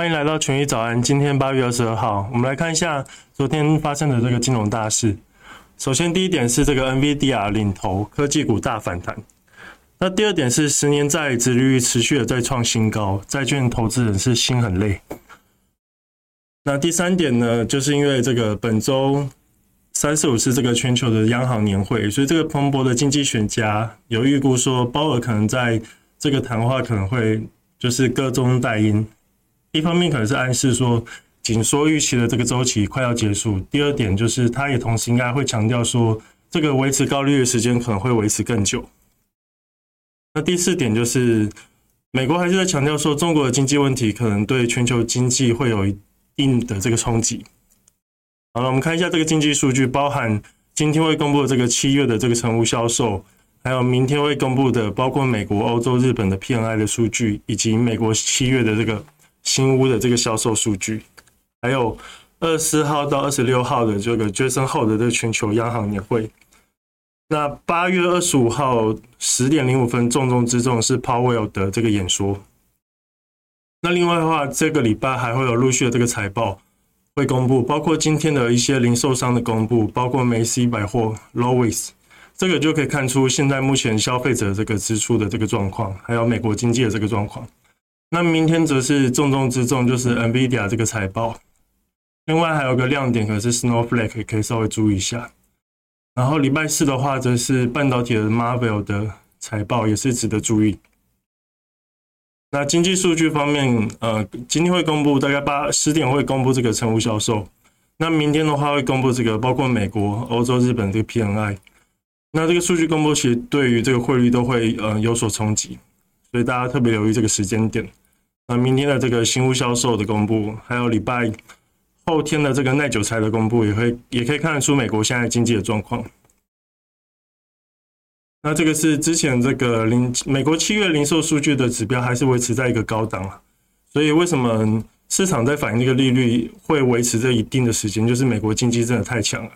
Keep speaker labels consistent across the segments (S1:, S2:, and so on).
S1: 欢迎来到群益早安。今天八月二十二号，我们来看一下昨天发生的这个金融大事。首先，第一点是这个 NVIDIA 领头科技股大反弹。那第二点是十年债殖利率持续的在创新高，债券投资人是心很累。那第三点呢，就是因为这个本周三四五是这个全球的央行年会，所以这个彭博的经济学家有预估说，鲍尔可能在这个谈话可能会就是歌中带音。一方面可能是暗示说紧缩预期的这个周期快要结束，第二点就是他也同时应该会强调说，这个维持高利率的时间可能会维持更久。那第四点就是美国还是在强调说，中国的经济问题可能对全球经济会有一定的这个冲击。好了，我们看一下这个经济数据，包含今天会公布的这个七月的这个成屋销售，还有明天会公布的包括美国、欧洲、日本的 PMI 的数据，以及美国七月的这个。新屋的这个销售数据，还有二十号到二十六号的这个 Jackson Hole 的这个全球央行年会。那八月二十五号十点零五分，重中之重是 Powell 的这个演说。那另外的话，这个礼拜还会有陆续的这个财报会公布，包括今天的一些零售商的公布，包括梅西百货、Lowe's，这个就可以看出现在目前消费者这个支出的这个状况，还有美国经济的这个状况。那明天则是重中之重，就是 NVIDIA 这个财报。另外还有个亮点，可是 Snowflake，可以稍微注意一下。然后礼拜四的话，则是半导体的 Marvel 的财报，也是值得注意。那经济数据方面，呃，今天会公布，大概八十点会公布这个成屋销售。那明天的话会公布这个，包括美国、欧洲、日本这个 PMI。那这个数据公布，其实对于这个汇率都会呃有所冲击，所以大家特别留意这个时间点。那明天的这个新屋销售的公布，还有礼拜后天的这个耐久材的公布，也会也可以看得出美国现在经济的状况。那这个是之前这个零美国七月零售数据的指标，还是维持在一个高档啊。所以为什么市场在反映这个利率会维持这一定的时间？就是美国经济真的太强了。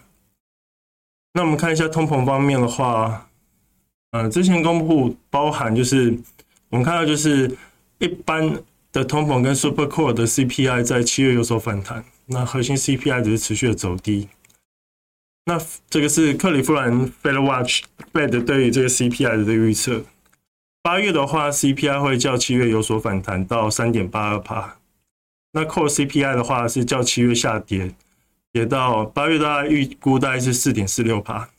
S1: 那我们看一下通膨方面的话，呃，之前公布包含就是我们看到就是一般。的通膨跟 Super Core 的 CPI 在七月有所反弹，那核心 CPI 只是持续的走低。那这个是克里夫兰 Fed Watch Fed 对于这个 CPI 的预测。八月的话，CPI 会较七月有所反弹到三点八二帕。那 Core CPI 的话是较七月下跌，跌到八月大概预估大概是四点四六帕。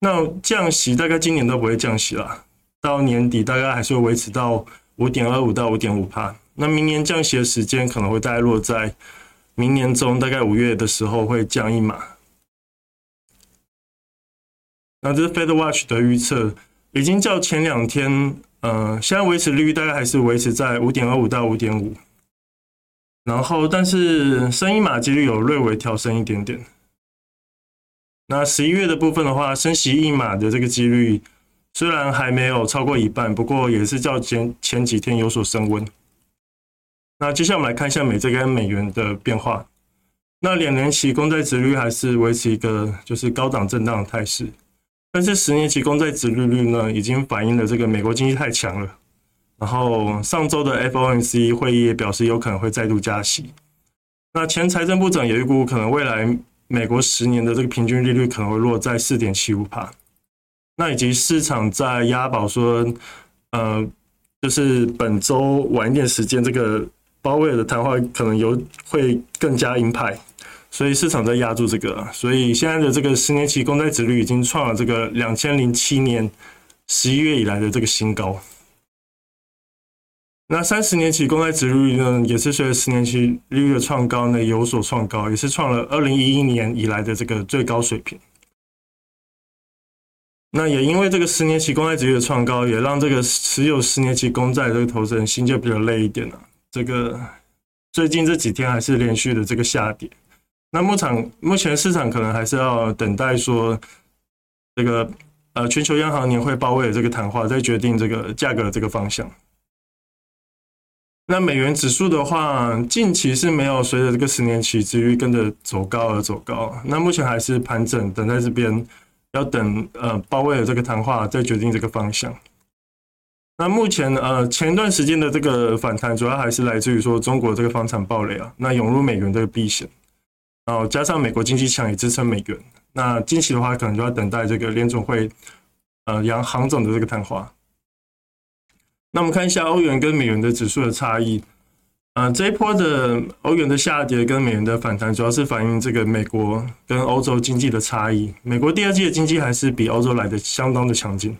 S1: 那降息大概今年都不会降息了，到年底大概还是会维持到。五点二五到五点五帕，那明年降息的时间可能会大概落在明年中，大概五月的时候会降一码。那这是 Fed Watch 的预测，已经较前两天，呃，现在维持利率大概还是维持在五点二五到五点五，然后但是升一码几率有略微调升一点点。那十一月的部分的话，升息一码的这个几率。虽然还没有超过一半，不过也是较前前几天有所升温。那接下来我们来看一下美债跟美元的变化。那两年期公债殖率还是维持一个就是高档震荡的态势，但是十年期公债殖利率呢，已经反映了这个美国经济太强了。然后上周的 FOMC 会议也表示有可能会再度加息。那前财政部长也预估可能未来美国十年的这个平均利率可能会落在四点七五帕。那以及市场在押宝说，呃，就是本周晚一点时间，这个鲍威尔的谈话可能有会更加鹰派，所以市场在押住这个，所以现在的这个十年期公债殖率已经创了这个两千零七年十一月以来的这个新高。那三十年期公债殖率呢，也是随着十年期利率的创高呢有所创高，也是创了二零一一年以来的这个最高水平。那也因为这个十年期公债值率的创高，也让这个持有十年期公债这个投资人心就比较累一点了。这个最近这几天还是连续的这个下跌。那目场目前市场可能还是要等待说这个呃全球央行年会鲍威尔这个谈话，再决定这个价格的这个方向。那美元指数的话，近期是没有随着这个十年期殖率跟着走高而走高。那目前还是盘整，等在这边要等呃鲍威尔这个谈话再决定这个方向。那目前呃前一段时间的这个反弹，主要还是来自于说中国这个房产暴雷啊，那涌入美元这个避险，然后加上美国经济强也支撑美元。那近期的话，可能就要等待这个联总会呃央行总的这个谈话。那我们看一下欧元跟美元的指数的差异。呃，这一波的欧元的下跌跟美元的反弹，主要是反映这个美国跟欧洲经济的差异。美国第二季的经济还是比欧洲来的相当的强劲。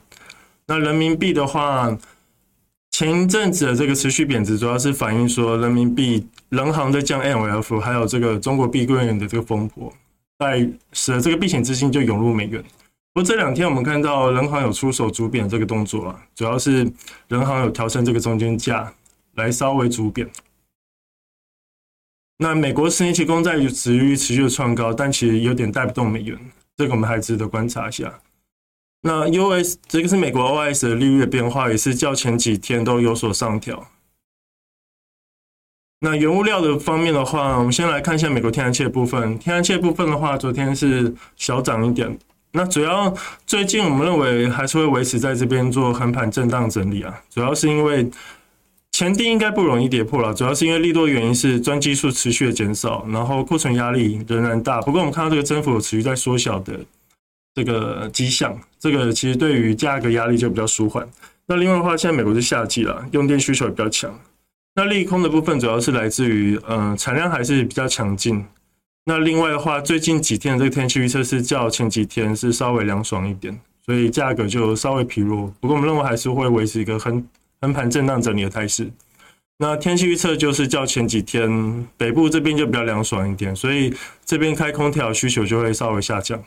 S1: 那人民币的话，前一阵子的这个持续贬值，主要是反映说人民币人行在降 MLF，还有这个中国碧桂园的这个风波，在使得这个避险资金就涌入美元。不过这两天我们看到人行有出手逐贬这个动作啊，主要是人行有调升这个中间价来稍微逐贬。那美国十年期公债殖利率持续的创高，但其实有点带不动美元，这个我们还值得观察一下。那 US 这个是美国 OS 的利率的变化，也是较前几天都有所上调。那原物料的方面的话，我们先来看一下美国天然气的部分。天然气的部分的话，昨天是小涨一点。那主要最近我们认为还是会维持在这边做横盘震荡整理啊，主要是因为前低应该不容易跌破了，主要是因为利多原因是专机数持续的减少，然后库存压力仍然大。不过我们看到这个增幅有持续在缩小的这个迹象，这个其实对于价格压力就比较舒缓。那另外的话，现在美国是夏季了，用电需求也比较强。那利空的部分主要是来自于嗯产量还是比较强劲。那另外的话，最近几天的这个天气预测是较前几天是稍微凉爽一点，所以价格就稍微疲弱。不过我们认为还是会维持一个很横盘震荡整理的态势。那天气预测就是较前几天北部这边就比较凉爽一点，所以这边开空调需求就会稍微下降。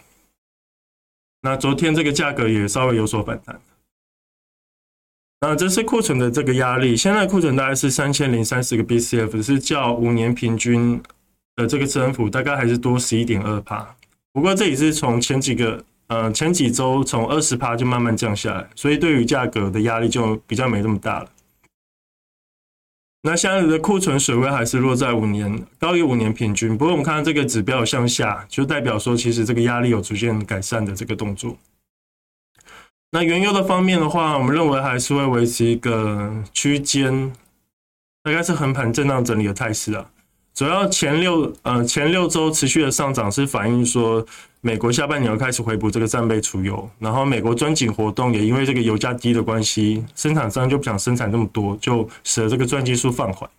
S1: 那昨天这个价格也稍微有所反弹。那这是库存的这个压力，现在库存大概是三千零三十个 BCF，是较五年平均。的，这个增幅大概还是多十一点二趴，不过这也是从前几个呃前几周从二十趴就慢慢降下来，所以对于价格的压力就比较没这么大了。那现在的库存水位还是落在五年高于五年平均，不过我们看到这个指标向下，就代表说其实这个压力有逐渐改善的这个动作。那原油的方面的话，我们认为还是会维持一个区间，大概是横盘震荡整理的态势啊。主要前六呃前六周持续的上涨是反映说，美国下半年要开始回补这个战备储油，然后美国钻井活动也因为这个油价低的关系，生产商就不想生产这么多，就使得这个钻机数放缓。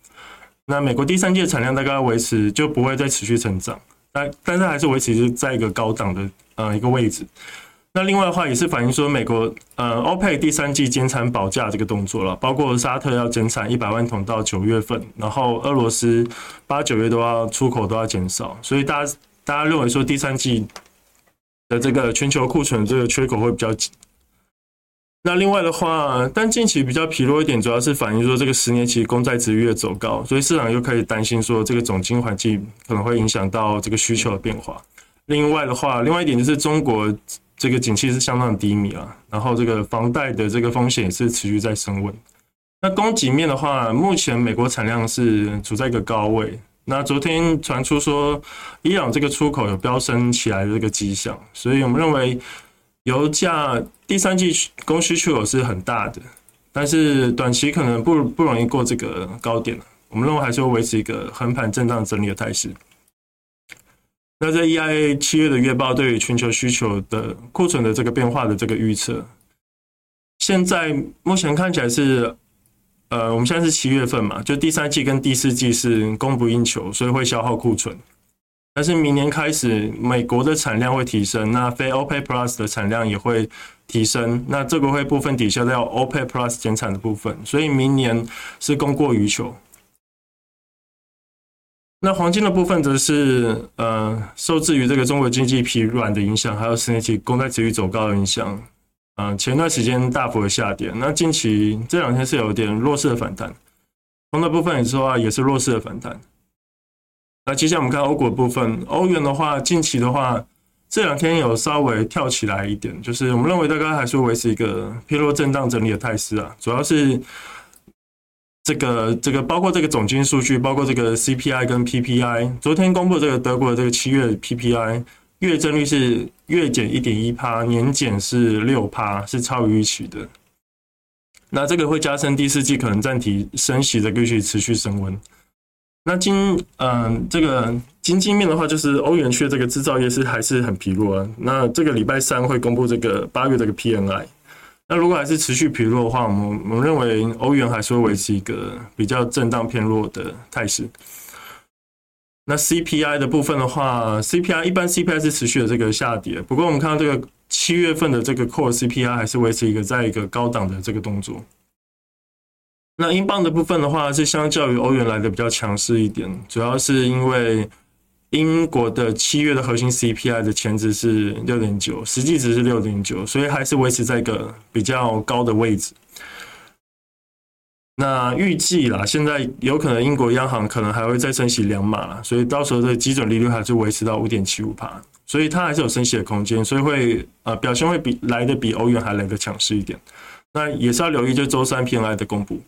S1: 那美国第三季的产量大概维持就不会再持续成长，但但是还是维持在一个高档的呃一个位置。那另外的话也是反映说，美国呃，OPEC 第三季减产保价这个动作了，包括沙特要减产一百万桶到九月份，然后俄罗斯八九月都要出口都要减少，所以大家大家认为说第三季的这个全球库存这个缺口会比较紧。那另外的话，但近期比较疲弱一点，主要是反映说这个十年期公债值越走高，所以市场又可以担心说这个总金环境可能会影响到这个需求的变化。另外的话，另外一点就是中国。这个景气是相当低迷啊，然后这个房贷的这个风险也是持续在升温。那供给面的话，目前美国产量是处在一个高位。那昨天传出说，伊朗这个出口有飙升起来的这个迹象，所以我们认为油价第三季供需缺口是很大的，但是短期可能不不容易过这个高点。我们认为还是会维持一个横盘震荡整理的态势。那在 EIA 七月的月报对于全球需求的库存的这个变化的这个预测，现在目前看起来是，呃，我们现在是七月份嘛，就第三季跟第四季是供不应求，所以会消耗库存。但是明年开始，美国的产量会提升，那非 OPEC Plus 的产量也会提升，那这个会部分抵消掉 OPEC Plus 减产的部分，所以明年是供过于求。那黄金的部分则是呃，受制于这个中国经济疲软的影响，还有十年期公债殖利率走高的影响，嗯、前段时间大幅的下跌，那近期这两天是有点弱势的反弹，铜的部分也说啊，也是弱势的反弹。那接下来我们看欧股的部分，欧元的话，近期的话，这两天有稍微跳起来一点，就是我们认为大概还是维持一个偏弱震荡整理的态势啊，主要是这个这个包括这个总经数据，包括这个 CPI 跟 PPI，昨天公布这个德国的这个七月 PPI 月增率是月减一点一趴，年减是六趴，是超预期的。那这个会加深第四季可能暂停升息的预期持续升温。那经嗯、这个经济面的话，就是欧元区这个制造业是还是很疲弱啊。那这个礼拜三会公布这个八月这个 PMI。那如果还是持续疲弱的话，我们我们认为欧元还是会维持一个比较震荡偏弱的态势。那 CPI 的部分的话，CPI 一般 CPI 是持续的这个下跌，不过我们看到这个七月份的这个 Core CPI 还是维持一个在一个高档的这个动作。那英镑的部分的话，是相较于欧元来的比较强势一点，主要是因为英国的七月的核心 CPI 的前值是六点九，实际值是六点九，所以还是维持在一个比较高的位置。那预计啦，现在有可能英国央行可能还会再升息两码啦，所以到时候的基准利率还是维持到五点七五趴，所以它还是有升息的空间，所以会呃表现会比来的比欧元还来的强势一点。那也是要留意，就周三 PMI 的公布。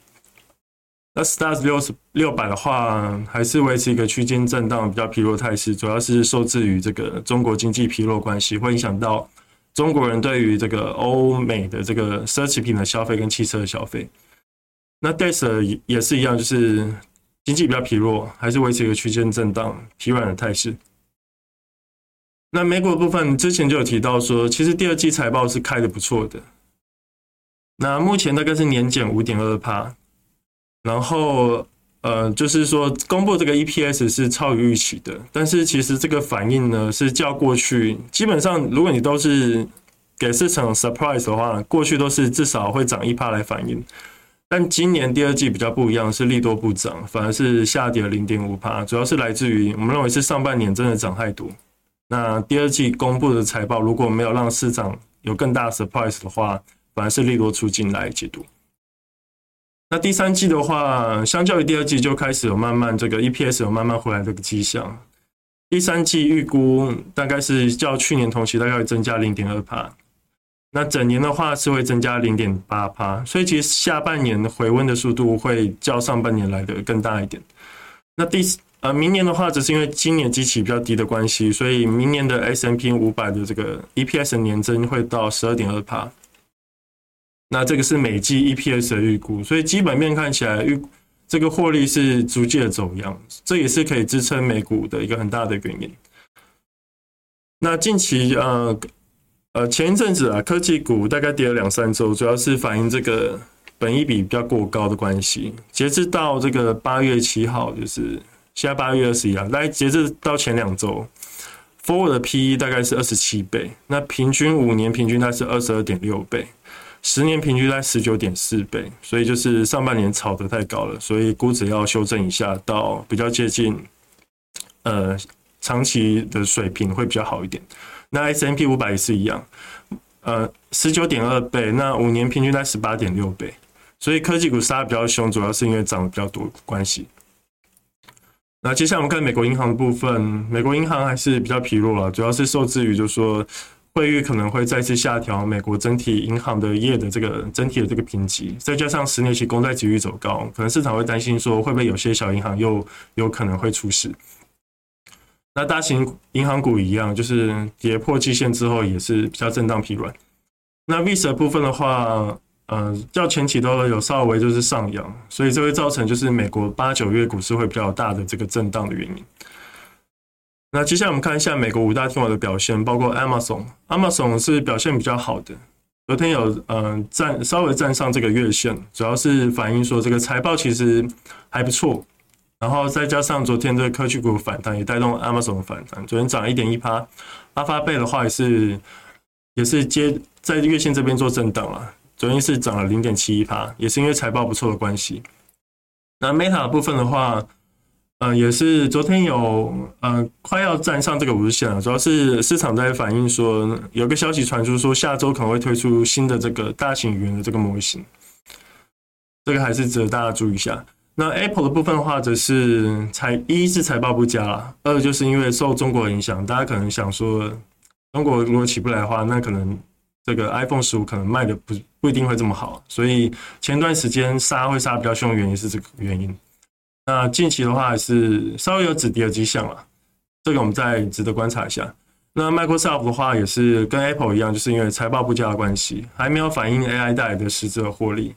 S1: 那 Stars 六十六百的话，还是维持一个区间震荡比较疲弱态势，主要是受制于这个中国经济疲弱关系，会影响到中国人对于这个欧美的这个奢侈品的消费跟汽车的消费。那 DAX 也是一样，就是经济比较疲弱，还是维持一个区间震荡疲软的态势。那美股部分之前就有提到说，其实第二季财报是开得不错的。那目前大概是年减五点二趴。然后，呃，就是说，公布这个 EPS 是超于预期的，但是其实这个反应呢，是较过去基本上，如果你都是给市场 surprise 的话，过去都是至少会涨一趴来反应，但今年第二季比较不一样，是利多不涨，反而是下跌了零点五趴，主要是来自于我们认为是上半年真的涨太多，那第二季公布的财报如果没有让市场有更大 surprise 的话，反而是利多出尽来解读。那第三季的话，相较于第二季就开始有慢慢这个 EPS 有慢慢回来这个迹象。第三季预估大概是较去年同期大概增加零点二趴，那整年的话是会增加零点八趴，所以其实下半年回温的速度会较上半年来的更大一点。那第呃明年的话，只是因为今年基期比较低的关系，所以明年的 S&P 五百的这个 EPS 年增会到十二点二趴。那这个是每季 EPS 的预估，所以基本面看起来预这个获利是逐渐走样，这也是可以支撑美股的一个很大的原因。那近期呃呃前一阵子啊，科技股大概跌了两三周，主要是反映这个本益比比较过高的关系。截至到这个八月七号，就是现在八月二十一号，来截至到前两周，Forward 的 PE 大概是二十七倍，那平均五年平均它是二十二点六倍。十年平均在十九点四倍，所以就是上半年炒得太高了，所以估值要修正一下，到比较接近呃长期的水平会比较好一点。那 S&P 五百也是一样，呃十九点二倍，那五年平均在十八点六倍，所以科技股杀得比较凶，主要是因为涨得比较多关系。那接下来我们看美国银行的部分，美国银行还是比较疲弱了，主要是受制于就是说。惠誉可能会再次下调美国整体银行的业的这个整体的这个评级，再加上十年期公债殖率走高，可能市场会担心说会不会有些小银行又有可能会出事。那大型银行股一样，就是跌破季线之后也是比较震荡疲软。那 VIX 的部分的话，呃，较前期都有稍微就是上扬，所以这会造成就是美国八九月股市会比较大的这个震荡的原因。那接下来我们看一下美国五大天王的表现，包括 Amazon，Amazon 是表现比较好的，昨天有嗯站稍微站上这个月线，主要是反映说这个财报其实还不错，然后再加上昨天的科技股反弹也带动 Amazon 的反弹，昨天涨了一点一趴，阿发贝的话也是也是接在月线这边做震荡了，昨天是涨了零点七一趴，也是因为财报不错的关系。那 Meta 部分的话。嗯，也是昨天有嗯快要站上这个五日线了，主要是市场在反映说，有个消息传出说下周可能会推出新的这个大型语言的这个模型，这个还是值得大家注意一下。那 Apple 的部分的话，则是财一是财报不佳啦，二就是因为受中国影响，大家可能想说，中国如果起不来的话，那可能这个 iPhone 十五可能卖的不不一定会这么好，所以前段时间杀会杀比较凶的原因是这个原因。那近期的话，还是稍微有止跌的迹象了，这个我们再值得观察一下。那 Microsoft 的话，也是跟 Apple 一样，就是因为财报不佳的关系，还没有反映 AI 带来的实质的获利。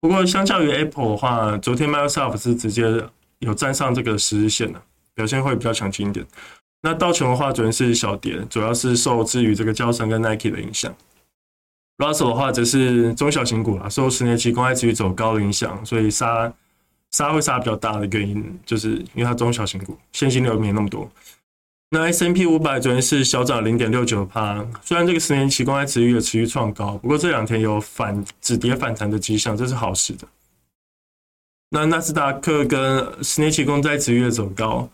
S1: 不过，相较于 Apple 的话，昨天 Microsoft 是直接有站上这个十日线的，表现会比较强劲一点。那道琼的话，昨天是小跌，主要是受制于这个交城跟 Nike 的影响。Russell 的话，则是中小型股啊，受十年期公债殖利率走高的影响，所以杀。杀会杀比较大的原因，就是因为它中小型股现金流没那么多。那 S&P 五百昨天是小涨零点六九趴，虽然这个十年期公债殖利率持续创高，不过这两天有反止跌反弹的迹象，这是好事的。那纳斯达克跟十年期公债殖利率走高，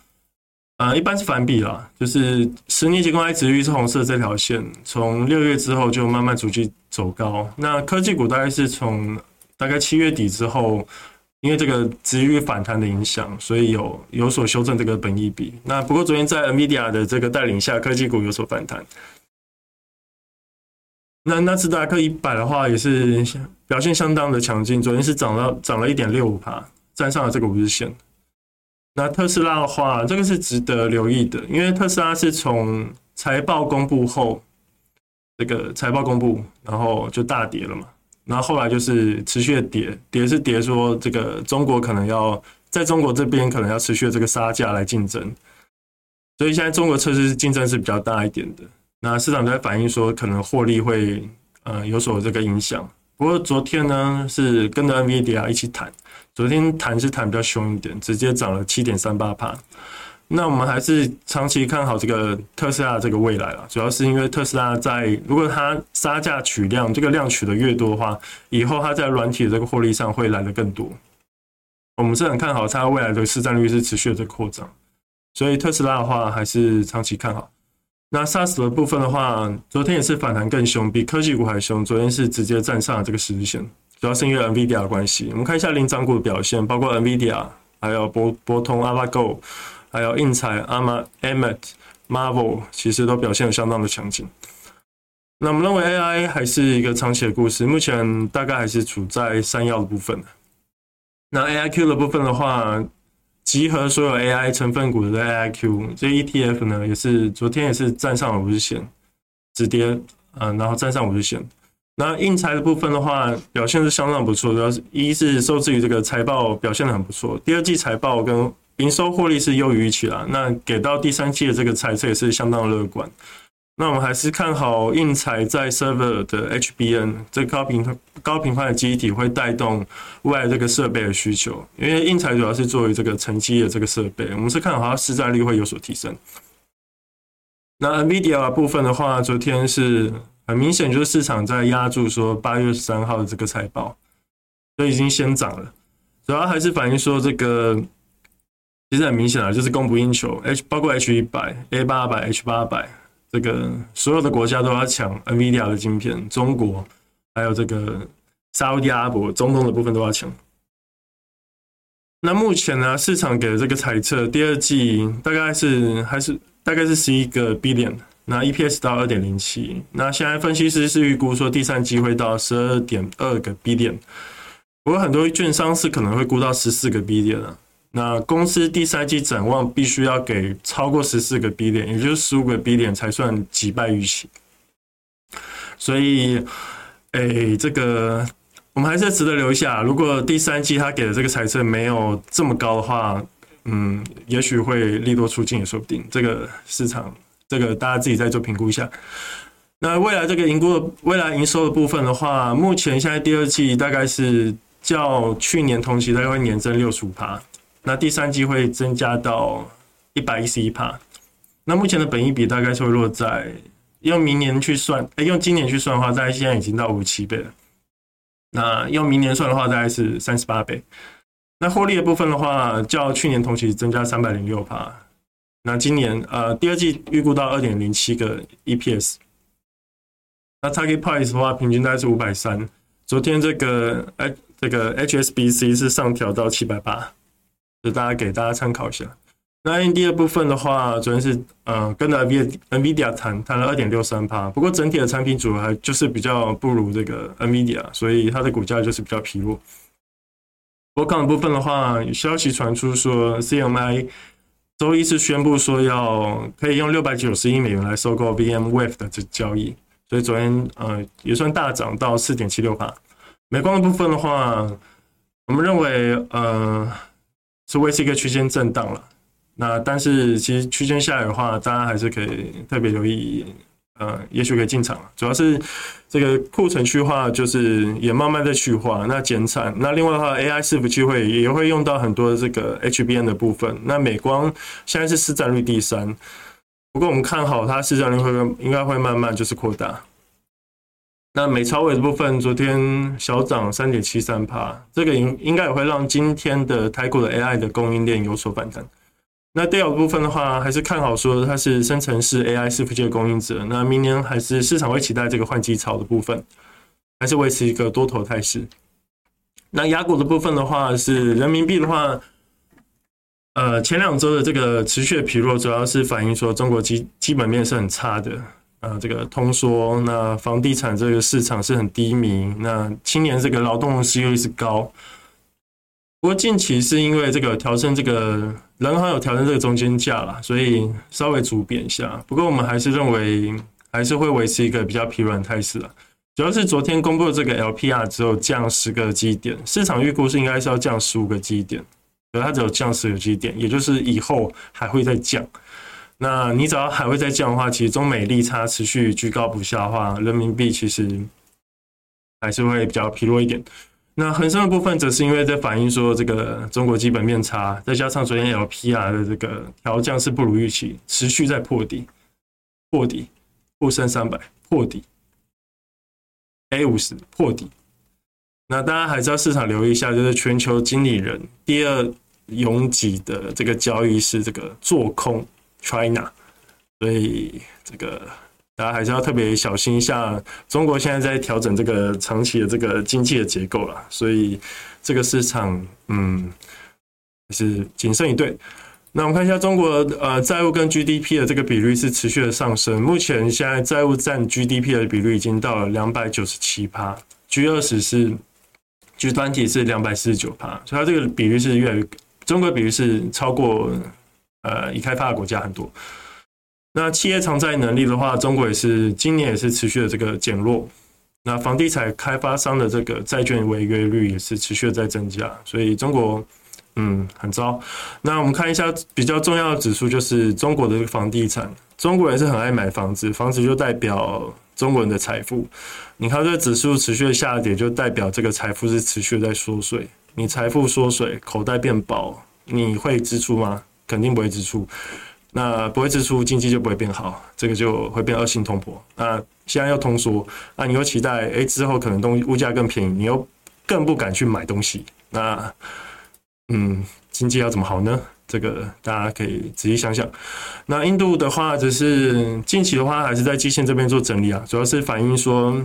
S1: 啊，一般是反比啦，就是十年期公债殖利率是红色这条线，从六月之后就慢慢逐渐走高。那科技股大概是从大概七月底之后。因为这个殖利率反弹的影响，所以有有所修正这个本益比。那不过昨天在 NVIDIA 的这个带领下，科技股有所反弹。那纳斯达克一百的话也是表现相当的强劲，昨天是涨了涨了一点六五趴，站上了这个五日线。那特斯拉的话，这个是值得留意的，因为特斯拉是从财报公布后，这个财报公布然后就大跌了嘛。然后后来就是持续的跌，跌是跌说这个中国可能要在中国这边可能要持续的这个杀价来竞争，所以现在中国测试竞争是比较大一点的。那市场在反映说可能获利会呃有所这个影响。不过昨天呢是跟着 NVIDIA 一起谈，昨天谈是谈比较凶一点，直接涨了七点三八帕。那我们还是长期看好这个特斯拉这个未来了，主要是因为特斯拉在如果它杀价取量，这个量取得越多的话，以后它在软体的这个获利上会来得更多。我们是很看好它未来的市占率是持续的这个扩张，所以特斯拉的话还是长期看好。那 SaaS 的部分的话，昨天也是反弹更凶，比科技股还凶。昨天是直接站上了这个十日线，主要是因为 NVIDIA 的关系。我们看一下领涨股的表现，包括 NVIDIA，还有博博通、a l a g o。还有应材、阿玛、Emmet、Marvel，其实都表现得相当的强劲。那我们认为 AI 还是一个长期的故事，目前大概还是处在山腰的部分。那 AIQ 的部分的话，集合所有 AI 成分股的 AIQ，这 ETF 呢也是昨天也是站上了五日线，止跌，嗯，然后站上五日线。那应材的部分的话，表现是相当不错，主要是一是受制于这个财报表现得很不错，第二季财报跟营收获利是优于预期啦，那给到第三季的这个财测也是相当乐观。那我们还是看好硬材在 server 的 HBN 这高频高频宽的机体会带动未来这个设备的需求，因为硬材主要是作为这个沉积的这个设备，我们是看好它市占率会有所提升。那 NVIDIA 部分的话，昨天是很明显就是市场在压住说八月十三号的这个财报，所以已经先涨了，主要还是反映说这个。其实很明显了，就是供不应求，H 包括 H 一百、A 八百、H 八百，这个所有的国家都要抢 NVIDIA 的晶片，中国还有这个沙乌地阿拉伯、中东的部分都要抢。那目前呢，市场给的这个猜测，第二季大概是还是大概是十一个 billion，那 EPS 到二点零七，那现在分析师是预估说第三季会到十二点二个 billion，不过很多券商是可能会估到十四个 billion 啊。那公司第三季展望必须要给超过十四个 B 点，也就是十五个 B 点才算击败预期。所以，诶、这个我们还是值得留一下。如果第三季他给的这个财政没有这么高的话，嗯，也许会利多出尽也说不定。这个市场，这个大家自己再做评估一下。那未来这个营估的未来营收的部分的话，目前现在第二季大概是较去年同期大概会年增六十五趴。那第三季会增加到一百一十一趴，那目前的本益比大概是会落在用明年去算，哎，用今年去算的话，大概现在已经到五七倍了。那用明年算的话，大概是三十八倍。那获利的部分的话，较去年同期增加三百零六趴。那今年呃第二季预估到二点零七个 EPS。那 target price 的话，平均大概是五百三。昨天这个哎。这个 HSBC 是上调到七百八，就大家给大家参考一下。那 AMD 的部分的话，昨天是呃跟着 NVIDIA 谈谈了二点六三趴，不过整体的产品组合还就是比较不如这个 NVIDIA，所以它的股价就是比较疲弱。波康的部分的话，消息传出说 CMI 周一是宣布说要可以用六百九十亿美元来收购 VMwave 的这交易，所以昨天呃也算大涨到四点七六趴。美光的部分的话，我们认为呃是维持一个区间震荡了。那但是其实区间下来的话，大家还是可以特别留意，呃，也许可以进场。主要是这个库存去化，就是也慢慢在去化，那减产。那另外的话，AI 伺服器会也会用到很多的这个 HBM 的部分。那美光现在是市占率第三，不过我们看好它市占率会应该会慢慢就是扩大。那美超微的部分，昨天小涨三点七三趴，这个应应该也会让今天的台股的 AI 的供应链有所反弹。那第二部分的话，还是看好说它是生成式 AI 伺服器的供应者。那明年还是市场会期待这个换机潮的部分，还是维持一个多头态势。那亚股的部分的话，是人民币的话，呃，前两周的这个持续的疲弱，主要是反映说中国基基本面是很差的。啊，这个通缩，那房地产这个市场是很低迷，那青年这个劳动失业率是高。不过近期是因为这个调升这个。人行有调整这个中间价了，所以稍微主贬一下。不过我们还是认为还是会维持一个比较疲软态势了。主要是昨天公布的这个 LPR 只有降十个基点，市场预估是应该是要降十五个基点，可它只有降十个基点，也就是以后还会再降。那你只要还会再降的话，其实中美利差持续居高不下的话，人民币其实还是会比较疲弱一点。那恒生的部分，则是因为在反映说这个中国基本面差，再加上昨天 LPR 的这个调降是不如预期，持续在破底，破底，沪深三百破底，A 五十破底。那大家还是要市场留意一下，就是全球经理人第二拥挤的这个交易是这个做空 China，所以这个。大家还是要特别小心一下，中国现在在调整这个长期的这个经济的结构了，所以这个市场，嗯，是谨慎以对。那我们看一下中国呃债务跟 GDP 的这个比率是持续的上升，目前现在债务占 GDP 的比率已经到了两百九十七趴，G 二十是 G 团体是两百四十九趴，所以它这个比率是越来越，中国比率是超过呃已开发的国家很多。那企业偿债能力的话，中国也是今年也是持续的这个减弱。那房地产开发商的这个债券违约率也是持续的在增加，所以中国嗯很糟。那我们看一下比较重要的指数，就是中国的房地产。中国人是很爱买房子，房子就代表中国人的财富。你看这指数持续的下跌，就代表这个财富是持续的在缩水。你财富缩水，口袋变薄，你会支出吗？肯定不会支出。那不会支出，经济就不会变好，这个就会变恶性通膨。那现在又通缩，那你又期待，哎，之后可能东西物价更便宜，你又更不敢去买东西。那，嗯，经济要怎么好呢？这个大家可以仔细想想。那印度的话，只是近期的话，还是在季线这边做整理啊，主要是反映说，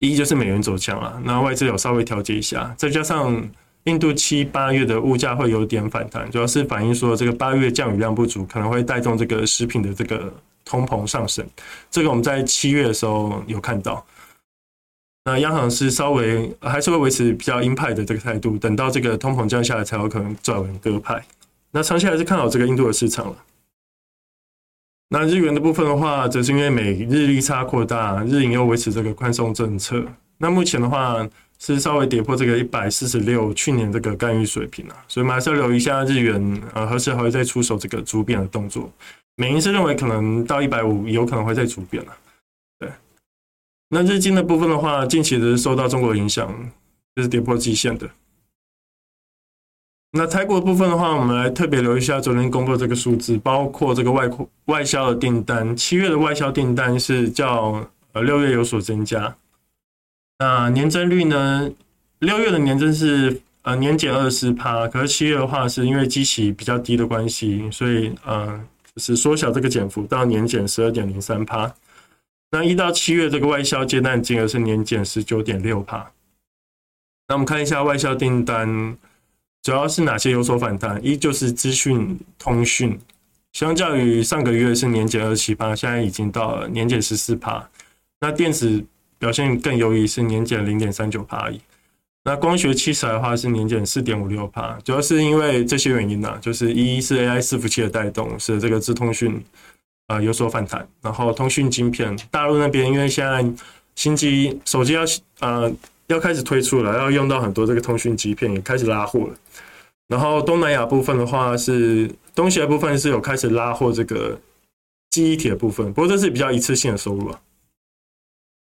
S1: 一就是美元走强了，那外资有稍微调节一下，再加上。印度七八月的物价会有点反弹，主要是反映说这个八月降雨量不足，可能会带动这个食品的这个通膨上升。这个我们在七月的时候有看到。那央行是稍微还是会维持比较鹰派的这个态度，等到这个通膨降下来才有可能转为鸽派。那长期还是看好这个印度的市场了。那日元的部分的话，则是因为美日利差扩大，日银又维持这个宽松政策。那目前的话。是稍微跌破这个一百四十六去年这个干预水平啊，所以我们还是要留意一下日元呃何时还会再出手这个逐贬的动作。美银是认为可能到一百五有可能会再逐贬了。对，那日经的部分的话，近期是受到中国影响，就是跌破季线的。那台股的部分的话，我们来特别留意一下昨天公布这个数字，包括这个外扩外销的订单，七月的外销订单是较呃六月有所增加。那年增率呢？六月的年增是呃年减二十四趴，可是七月的话是因为基期比较低的关系，所以呃就是缩小这个减幅到年减十二点零三趴。那一到七月这个外销接单金额是年减十九点六趴。那我们看一下外销订单，主要是哪些有所反弹？一就是资讯通讯，相较于上个月是年减二七趴，现在已经到了年减十四趴。那电子表现更优异，是年减零点三九趴而已。那光学器材的话是年减四点五六趴，主要是因为这些原因呢、啊，就是一是 AI 伺服器的带动，使得这个资通讯啊有所反弹。然后通讯晶片，大陆那边因为现在新机手机要呃。要开始推出了，要用到很多这个通讯晶片，也开始拉货了。然后东南亚部分的话是东协部分是有开始拉货这个记忆体的部分，不过这是比较一次性的收入啊。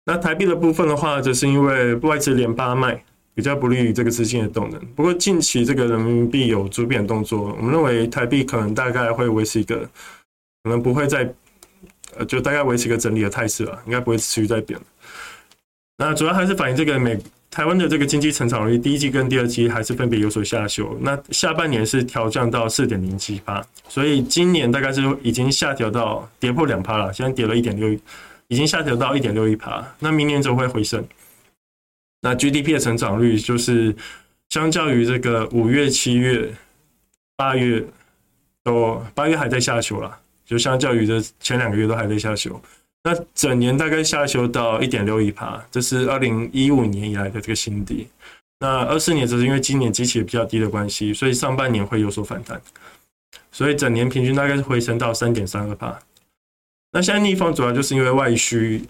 S1: 那台币的部分的话，则是因为外资连八卖，比较不利于这个资金的动能。不过近期这个人民币有逐贬动作，我们认为台币可能大概会维持一个，可能不会再呃，就大概维持一个整理的态势了，应该不会持续再贬。那主要还是反映这个美台湾的这个经济成长率，第一季跟第二季还是分别有所下修。那下半年是调降到四点零七趴，所以今年大概是已经下调到跌破两趴了，现在跌了一点六，已经下调到一点六一趴。那明年就会回升。那 GDP 的成长率就是相较于这个五月、七月、八月都八月还在下修了，就相较于这前两个月都还在下修。那整年大概下修到一点六一趴，这是二零一五年以来的这个新低。那二四年则是因为今年基期比较低的关系，所以上半年会有所反弹，所以整年平均大概是回升到三点三二趴。那现在逆风主要就是因为外需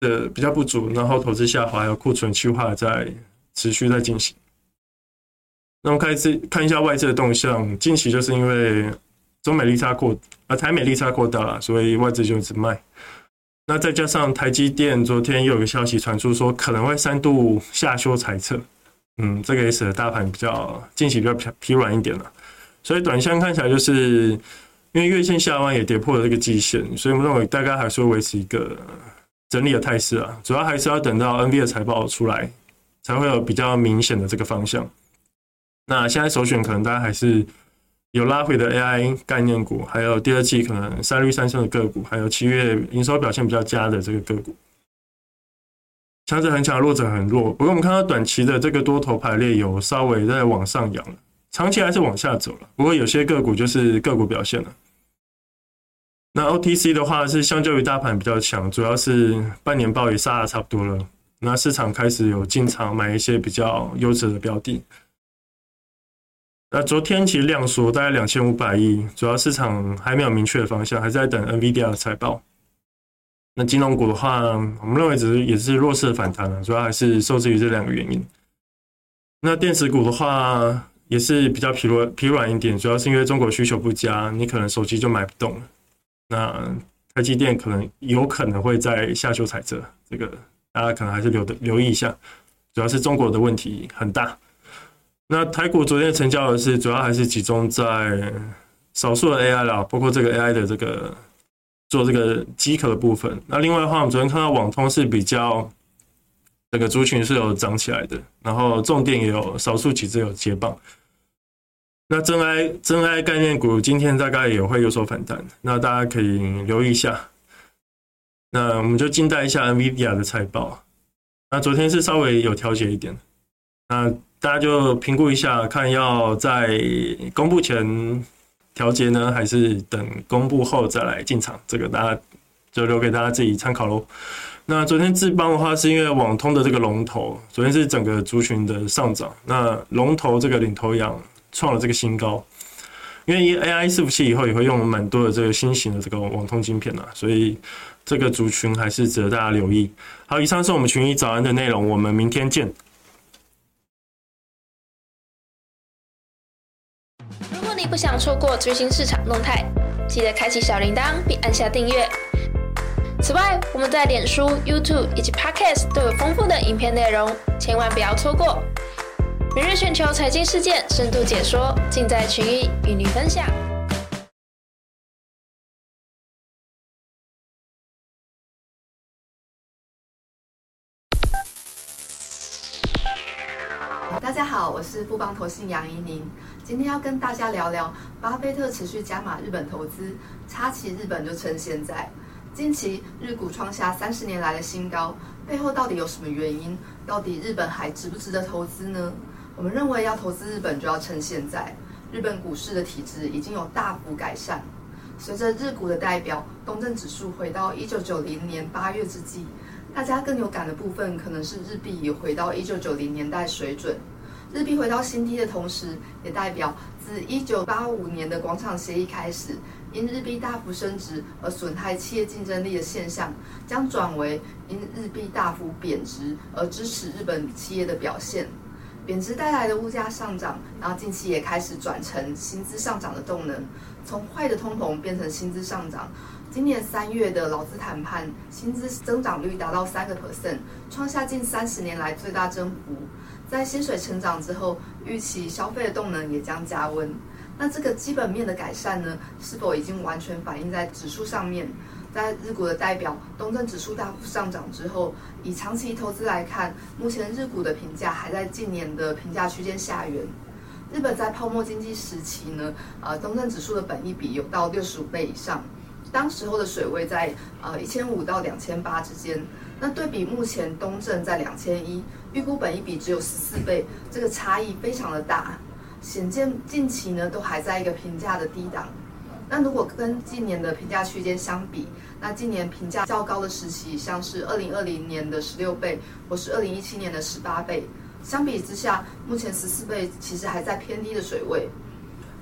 S1: 的比较不足，然后投资下滑，还有库存去化在持续在进行。那我们开始看一下外资的动向，近期就是因为中美利差扩，呃台美利差扩大了，所以外资就一直卖。那再加上台积电昨天又有个消息传出，说可能会三度下修财测，嗯，这个也使得大盘比较近期比较疲疲软一点了。所以短线看起来就是因为月线下弯也跌破了这个季线，所以我们认为大概还是会维持一个整理的态势啊。主要还是要等到 NV 的财报出来，才会有比较明显的这个方向。那现在首选可能大家还是。有拉回的 AI 概念股，还有第二季可能三率三升的个股，还有七月营收表现比较佳的这个个股，强者很强，弱者很弱。不过我们看到短期的这个多头排列有稍微在往上扬了，长期还是往下走了。不过有些个股就是个股表现了。那 OTC 的话是相较于大盘比较强，主要是半年报也杀的差不多了，那市场开始有进场买一些比较优质的标的。那昨天其实量缩大概两千五百亿，主要市场还没有明确的方向，还是在等 NVIDIA 的财报。那金融股的话，我们认为只是也是弱势的反弹了，主要还是受制于这两个原因。那电子股的话，也是比较疲弱疲软一点，主要是因为中国需求不佳，你可能手机就买不动了。那台积电可能有可能会在下修财测，这个大家可能还是留的留意一下，主要是中国的问题很大。那台股昨天成交的是主要还是集中在少数的 AI 啦，包括这个 AI 的这个做这个机壳的部分。那另外的话，我们昨天看到网通是比较这个族群是有涨起来的，然后重电也有少数几只有接棒。那真 I 真 I 概念股今天大概也会有所反弹，那大家可以留意一下。那我们就静待一下 NVIDIA 的财报。那昨天是稍微有调节一点，那。大家就评估一下，看要在公布前调节呢，还是等公布后再来进场？这个大家就留给大家自己参考喽。那昨天智邦的话，是因为网通的这个龙头，昨天是整个族群的上涨。那龙头这个领头羊创了这个新高，因为 AI 伺服器以后也会用蛮多的这个新型的这个网通晶片呐，所以这个族群还是值得大家留意。好，以上是我们群益早安的内容，我们明天见。
S2: 如果你不想错过最新市场动态，记得开启小铃铛并按下订阅。此外，我们在脸书、YouTube 以及 Podcast 都有丰富的影片内容，千万不要错过。每日全球财经事件深度解说，尽在群益与你分享。
S3: 大家好，我是富邦投信杨怡宁。今天要跟大家聊聊巴菲特持续加码日本投资，插旗日本就趁现在。近期日股创下三十年来的新高，背后到底有什么原因？到底日本还值不值得投资呢？我们认为要投资日本就要趁现在，日本股市的体质已经有大幅改善。随着日股的代表东证指数回到一九九零年八月之际，大家更有感的部分可能是日币也回到一九九零年代水准。日币回到新低的同时，也代表自一九八五年的广场协议开始，因日币大幅升值而损害企业竞争力的现象，将转为因日币大幅贬值而支持日本企业的表现。贬值带来的物价上涨，然后近期也开始转成薪资上涨的动能，从坏的通膨变成薪资上涨。今年三月的劳资谈判，薪资增长率达到三个 percent，创下近三十年来最大增幅。在薪水成长之后，预期消费的动能也将加温。那这个基本面的改善呢，是否已经完全反映在指数上面？在日股的代表东证指数大幅上涨之后，以长期投资来看，目前日股的评价还在近年的评价区间下缘。日本在泡沫经济时期呢，呃，东证指数的本益比有到六十五倍以上，当时候的水位在呃一千五到两千八之间。那对比目前东证在两千一，预估本益比只有十四倍，这个差异非常的大，显见近期呢都还在一个评价的低档。那如果跟近年的评价区间相比，那今年评价较高的时期，像是二零二零年的十六倍，或是二零一七年的十八倍，相比之下，目前十四倍其实还在偏低的水位。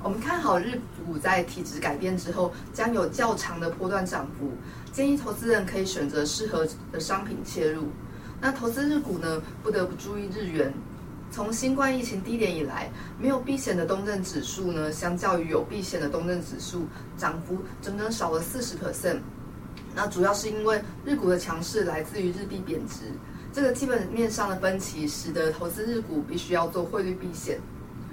S3: 我们看好日股在体质改变之后，将有较长的波段涨幅，建议投资人可以选择适合的商品切入。那投资日股呢，不得不注意日元。从新冠疫情低点以来，没有避险的东证指数呢，相较于有避险的东证指数，涨幅整整少了四十 percent。那主要是因为日股的强势来自于日币贬值，这个基本面上的分歧，使得投资日股必须要做汇率避险。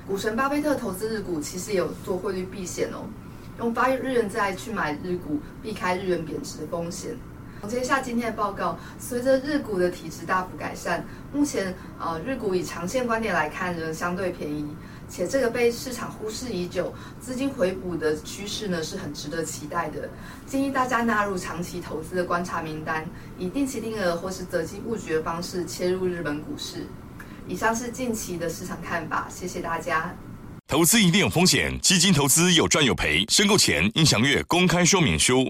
S3: 股神巴菲特投资日股其实也有做汇率避险哦，用发日元债去买日股，避开日元贬值的风险。总结一下今天的报告，随着日股的体质大幅改善，目前呃日股以长线观点来看仍相对便宜，且这个被市场忽视已久，资金回补的趋势呢是很值得期待的。建议大家纳入长期投资的观察名单，以定期定额或是择机布局的方式切入日本股市。以上是近期的市场看法，谢谢大家。
S4: 投资一定有风险，基金投资有赚有赔，申购前应详阅公开说明书。